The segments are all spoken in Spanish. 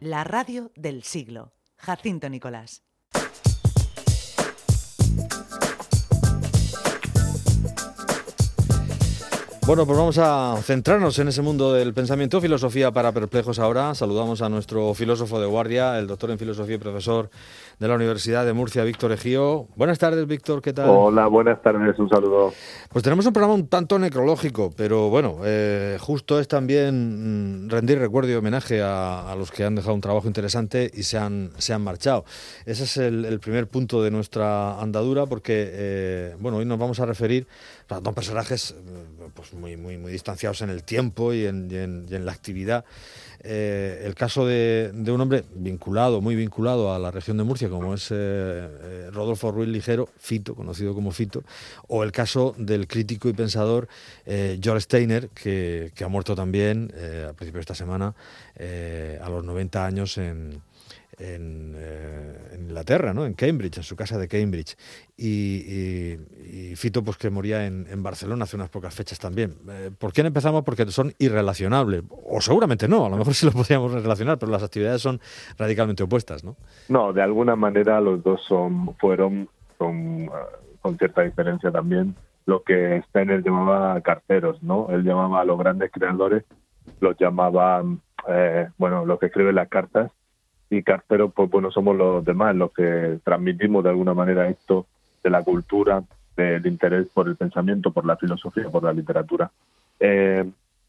La radio del siglo. Jacinto Nicolás. Bueno, pues vamos a centrarnos en ese mundo del pensamiento, filosofía para perplejos ahora. Saludamos a nuestro filósofo de guardia, el doctor en filosofía y profesor de la Universidad de Murcia, Víctor Ejío. Buenas tardes, Víctor, ¿qué tal? Hola, buenas tardes, un saludo. Pues tenemos un programa un tanto necrológico, pero bueno, eh, justo es también mm, rendir recuerdo y homenaje a, los que han dejado un trabajo interesante y se han, se han marchado. Ese es el, primer punto de nuestra andadura, porque eh, bueno, hoy nos vamos a referir a dos personajes eh, pues muy, muy, muy distanciados en el tiempo y en, en la actividad. Eh, el caso de, un hombre vinculado, muy vinculado a la región de Murcia, como es eh, eh, Rodolfo Ruiz Ligero, Fito, conocido como Fito, o el caso del crítico y pensador George Steiner, que, que, ha muerto también a principios de esta semana, a los 90 años en, en, Inglaterra, ¿no? en Cambridge, en su casa de Cambridge. Y, Fito, pues que moría en, Barcelona hace unas pocas fechas también. Eh, ¿Por qué no empezamos? Porque son irrelacionables. O seguramente no, a lo mejor sí lo podríamos relacionar, pero las actividades son radicalmente opuestas, ¿no? No, de alguna manera los dos son fueron con, con cierta diferencia también lo que Steiner llamaba carteros, ¿no? Él llamaba a los grandes creadores, los llamaba, eh, bueno, los que escriben las cartas, y carteros, pues bueno, somos los demás los que transmitimos de alguna manera esto de la cultura, del interés por el pensamiento, por la filosofía, por la literatura. Eh,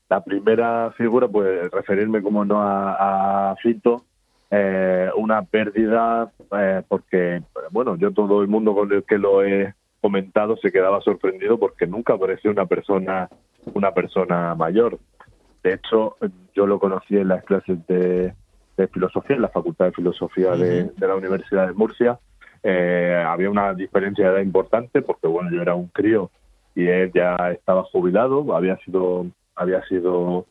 la primera figura, pues referirme como no a, Fito, eh, una pérdida, eh, porque, bueno, yo todo el mundo con el que lo he comentado se quedaba sorprendido porque nunca apareció una persona, una persona mayor. De hecho, yo lo conocí en las clases de, de filosofía, en la Facultad de Filosofía de, la Universidad de Murcia. Eh, había una diferencia de edad importante porque, bueno, yo era un crío y él ya estaba jubilado, había sido, había sido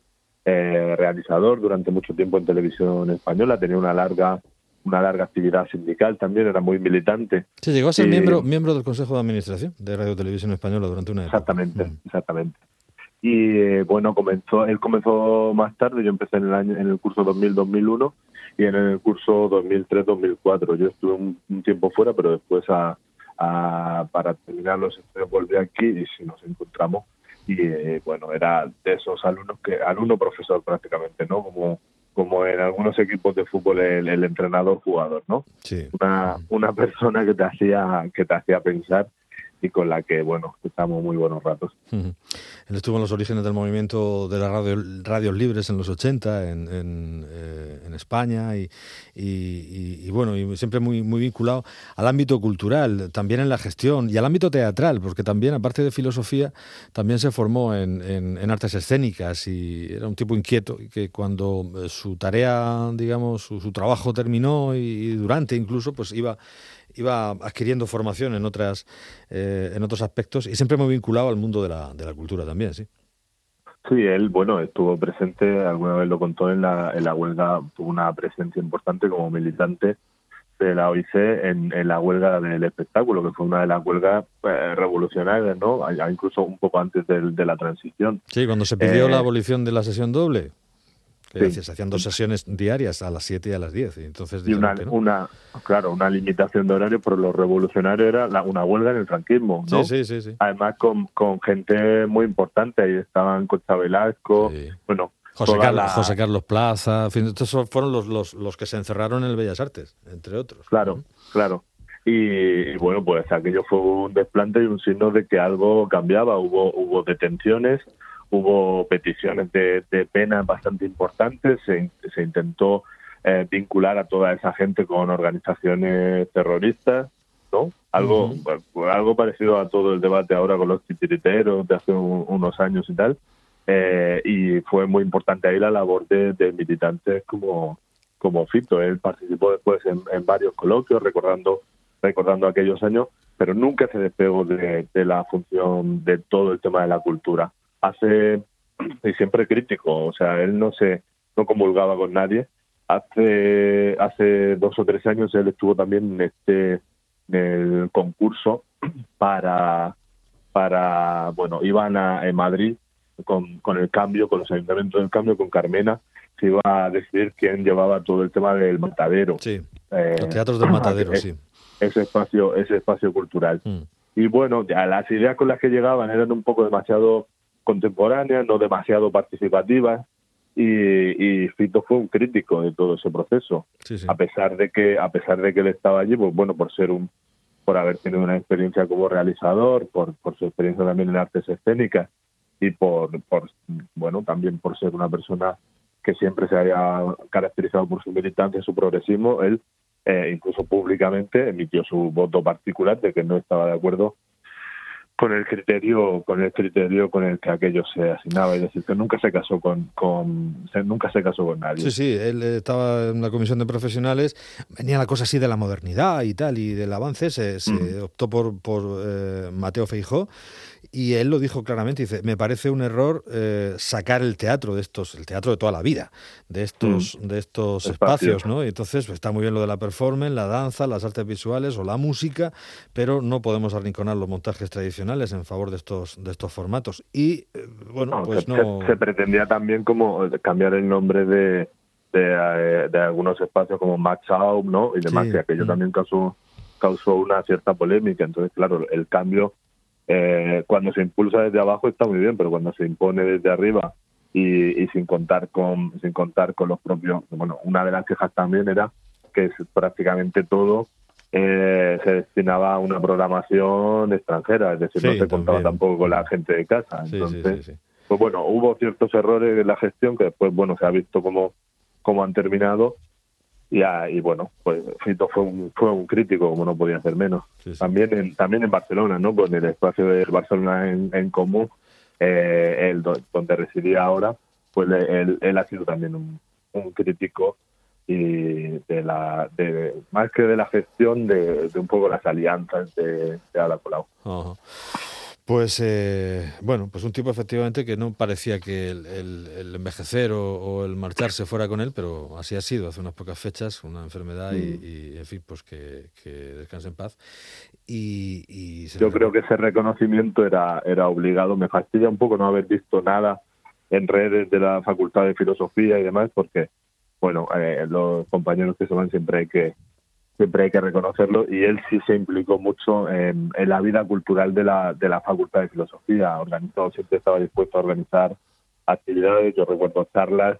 eh, realizador durante mucho tiempo en televisión española, tenía una larga una larga actividad sindical también, era muy militante. Sí, llegó a ser miembro, miembro del Consejo de Administración de Radio Televisión Española durante una época. Exactamente, exactamente y eh, bueno comenzó él comenzó más tarde yo empecé en el año en el curso 2000-2001 y en el curso 2003-2004 yo estuve un, tiempo fuera pero después a, para terminar los estudios volví aquí y si nos encontramos. Y eh, bueno era de esos alumnos que alumno profesor prácticamente no como como en algunos equipos de fútbol el, el entrenador jugador no sí. una una persona que te hacía que te hacía pensar y con la que, bueno, estamos muy buenos ratos. Él estuvo en los orígenes del movimiento de las radio, radios libres en los 80 en, en, eh, en España y, y, bueno, y siempre muy, muy vinculado al ámbito cultural, también en la gestión y al ámbito teatral, porque también, aparte de filosofía, también se formó en, en artes escénicas y era un tipo inquieto y que cuando eh, su tarea, digamos, su, su trabajo terminó y durante incluso, pues iba iba adquiriendo formación en otras eh, en otros aspectos y siempre muy vinculado al mundo de la, de la cultura también, sí. Sí, él, bueno, estuvo presente, alguna vez lo contó en la, en la huelga, tuvo una presencia importante como militante de la OIC en, en la huelga del espectáculo, que fue una de las huelgas eh, revolucionarias, ¿no? Incluso un poco antes de, de la transición. Sí, cuando se pidió la eh, abolición de la sesión doble. Hacían dos sesiones diarias a las 7 y a las 10. Y, entonces y una, una, claro, una limitación de horario, pero lo revolucionario era la, una huelga en el franquismo. ¿no? Sí, sí, sí, Además, con, con gente muy importante. Ahí estaban Costa Velasco, bueno. José Carlos, José Carlos, Plaza, en fin, estos fueron los, los, los, que se encerraron en el Bellas Artes, entre otros. Claro, claro. Y, bueno, pues aquello fue un desplante y un signo de que algo cambiaba. Hubo, hubo detenciones, hubo peticiones de, de pena bastante importantes, se, se intentó eh, vincular a toda esa gente con organizaciones terroristas, ¿no? Algo, algo parecido a todo el debate ahora con los titiriteros de hace unos años y tal. Eh, y fue muy importante ahí la labor de, militantes como, como Fito. Él participó después en, varios coloquios recordando, recordando aquellos años, pero nunca se despegó de, de la función de todo el tema de la cultura hace y siempre crítico, o sea, él no se no comulgaba con nadie. Hace hace dos o tres años él estuvo también en este en el concurso para para bueno iban a en Madrid con, con el cambio, con los ayuntamientos del cambio, con Carmena se iba a decidir quién llevaba todo el tema del matadero. Sí, eh, los teatros del matadero, sí. Ese espacio, ese espacio cultural. Mm. Y bueno, ya las ideas con las que llegaban eran un poco demasiado contemporáneas, no demasiado participativas, y, y, Fito fue un crítico de todo ese proceso. A pesar de que a pesar de que él estaba allí pues bueno por ser un por haber tenido una experiencia como realizador por, por su experiencia también en artes escénicas y por, por bueno también por ser una persona que siempre se haya caracterizado por su militancia su progresismo él eh, incluso públicamente emitió su voto particular de que no estaba de acuerdo con el criterio con el criterio con el que aquello se asignaba. Es decir que nunca se casó con, con nunca se casó con nadie. Sí sí él estaba en una comisión de profesionales venía la cosa así de la modernidad y tal y del avance se, se optó por por eh, Mateo Feijó y él lo dijo claramente, dice, me parece un error eh, sacar el teatro de estos, el teatro de toda la vida, de estos, mm. de estos espacios, ¿no? Y entonces pues, está muy bien lo de la performance, la danza, las artes visuales o la música, pero no podemos arrinconar los montajes tradicionales en favor de estos, de estos formatos. Y eh, bueno, pues no. Se, pretendía también como cambiar el nombre de, de, eh, algunos espacios como Match Out, ¿no? Y demás, que aquello mm. también causó, causó una cierta polémica. Entonces, claro, el cambio eh, cuando se impulsa desde abajo está muy bien, pero cuando se impone desde arriba y, sin contar con sin contar con los propios, bueno, una de las quejas también era que prácticamente todo eh, se destinaba a una programación extranjera, es decir, no se contaba tampoco con la gente de casa. Entonces, pues bueno, hubo ciertos errores en la gestión que después, bueno, se ha visto cómo, cómo han terminado y, y bueno, pues Fito fue un, fue un crítico, como no podía ser menos. También en, también en Barcelona, ¿no? Con el espacio de Barcelona en, común, eh, el, donde residía ahora, pues él, él ha sido también un, un crítico y de la de más que de la gestión de, un poco las alianzas de, de Ala Colau. Pues eh, bueno, pues un tipo efectivamente que no parecía que el, envejecer o, el marcharse fuera con él, pero así ha sido hace unas pocas fechas, una enfermedad y, mm. en fin, pues que, descanse en paz. Y, Yo creo que ese reconocimiento era, era obligado. Me fastidia un poco no haber visto nada en redes de la Facultad de Filosofía y demás, porque, bueno, eh, los compañeros que se van siempre hay que siempre hay que reconocerlo, y él sí se implicó mucho en, la vida cultural de la, de la Facultad de Filosofía, organizó, siempre estaba dispuesto a organizar actividades, yo recuerdo charlas,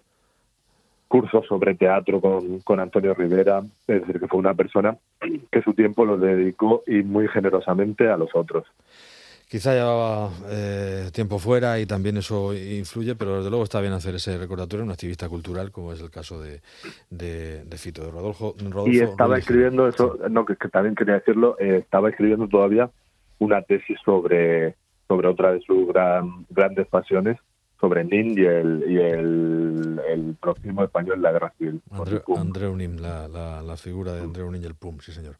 cursos sobre teatro con, con Antonio Rivera, es decir, que fue una persona que su tiempo lo dedicó y muy generosamente a los otros. Quizá llevaba eh, tiempo fuera y también eso influye, pero desde luego está bien hacer ese recordatorio un activista cultural, como es el caso de, de, Fito, de Rodolfo. y estaba escribiendo eso, no, que, también quería decirlo, eh, estaba escribiendo todavía una tesis sobre, sobre otra de sus grandes pasiones, sobre Nin y el, y el, el próximo español la guerra civil. Andreu Nin, la, la, figura de Andreu Nin y el PUM, sí señor,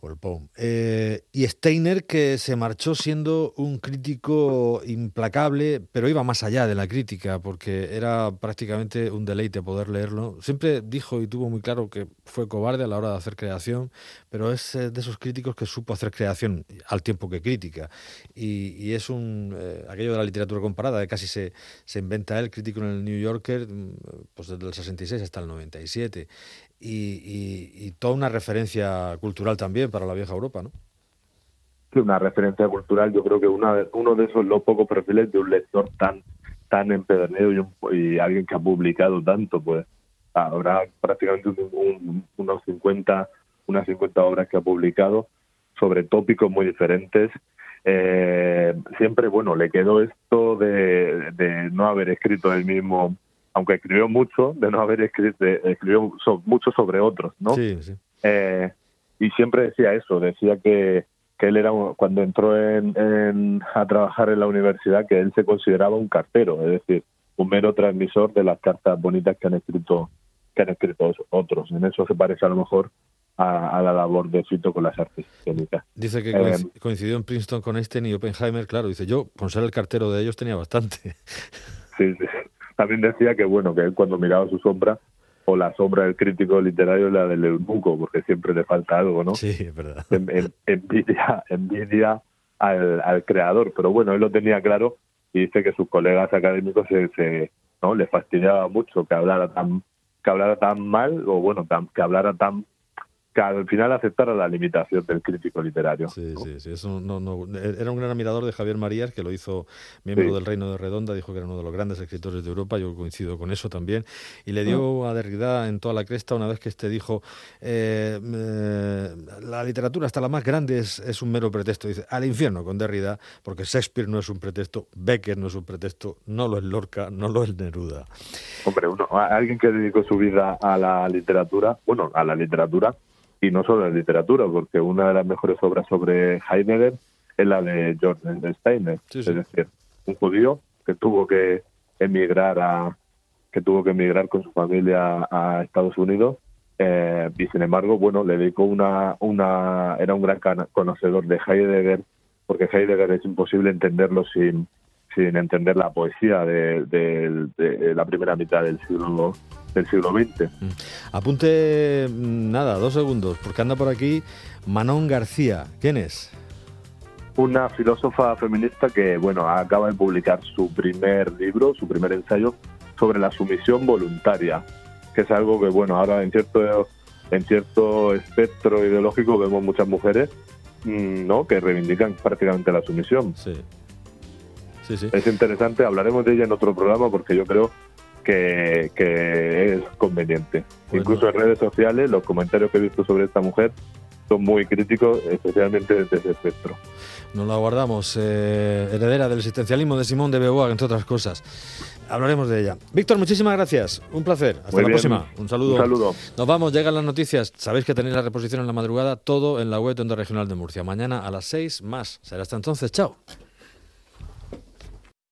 o el POM. Eh, y Steiner que se marchó siendo un crítico implacable, pero iba más allá de la crítica, porque era prácticamente un deleite poder leerlo. Siempre dijo y tuvo muy claro que fue cobarde a la hora de hacer creación, pero es eh, de esos críticos que supo hacer creación al tiempo que crítica. Y, es un eh, aquello de la literatura comparada, de casi se se inventa él, crítico en el New Yorker, mm, pues desde el 66 hasta el 97. Y, y, toda una referencia cultural también para la vieja Europa, ¿no? Sí, una referencia cultural, yo creo que una uno de esos los pocos perfiles de un lector tan tan empedernido y, alguien que ha publicado tanto, pues habrá prácticamente unos 50, unas 50 obras que ha publicado sobre tópicos muy diferentes eh, siempre, bueno, le quedó esto de, no haber escrito el mismo, aunque escribió mucho, de no haber escrito, escribió mucho sobre otros, ¿no? Sí, sí. Eh, y siempre decía eso, decía que, que él era, cuando entró en, a trabajar en la universidad, que él se consideraba un cartero, es decir, un mero transmisor de las cartas bonitas que han escrito que han escrito otros. En eso se parece a lo mejor a, la labor de Fito con las artes escénicas. Dice que eh, coincidió en Princeton con Einstein y Oppenheimer, claro, dice yo, con ser el cartero de ellos tenía bastante. Sí, sí. También decía que bueno, que él cuando miraba su sombra, o la sombra del crítico literario, la del eunuco, porque siempre le falta algo, ¿no? Sí, es verdad. envidia, envidia al, creador, pero bueno, él lo tenía claro y dice que sus colegas académicos se, ¿no? Le fastidiaba mucho que hablara tan que hablara tan mal o bueno, que hablara tan que al final aceptara la limitación del crítico literario. Sí, sí, sí. Eso no, no, era un gran admirador de Javier Marías, que lo hizo miembro del Reino de Redonda, dijo que era uno de los grandes escritores de Europa, yo coincido con eso también, y le dio mm. a Derrida en toda la cresta una vez que este dijo, eh, eh, la literatura hasta la más grande es, es, un mero pretexto, dice, al infierno con Derrida, porque Shakespeare no es un pretexto, Becker no es un pretexto, no lo es Lorca, no lo es Neruda. Hombre, uno, alguien que dedicó su vida a la literatura, bueno, a la literatura, y no solo en literatura, porque una de las mejores obras sobre Heidegger es la de George Steiner, es decir, un judío que tuvo que emigrar a que tuvo que emigrar con su familia a Estados Unidos eh, y sin embargo, bueno, le dedicó una, una, era un gran conocedor de Heidegger, porque Heidegger es imposible entenderlo sin, sin entender la poesía de, de la primera mitad del siglo del siglo XX. Mm. Apunte, mm, nada, dos segundos, porque anda por aquí Manon García. ¿Quién es? Una filósofa feminista que, bueno, acaba de publicar su primer libro, su primer ensayo sobre la sumisión voluntaria, que es algo que, bueno, ahora en cierto, en cierto espectro ideológico vemos muchas mujeres mm, ¿no? que reivindican prácticamente la sumisión. Sí. Sí, sí. Es interesante, hablaremos de ella en otro programa porque yo creo que, es conveniente. Incluso en redes sociales, los comentarios que he visto sobre esta mujer son muy críticos, especialmente desde ese espectro. Nos la guardamos, eh, heredera del existencialismo de Simón de Beauvoir, entre otras cosas. Hablaremos de ella. Víctor, muchísimas gracias. Un placer. Hasta la próxima. Un saludo. Un saludo. Nos vamos, llegan las noticias. Sabéis que tenéis la reposición en la madrugada, todo en la web de Onda Regional de Murcia. Mañana a las 6 más. Será hasta entonces. Chao.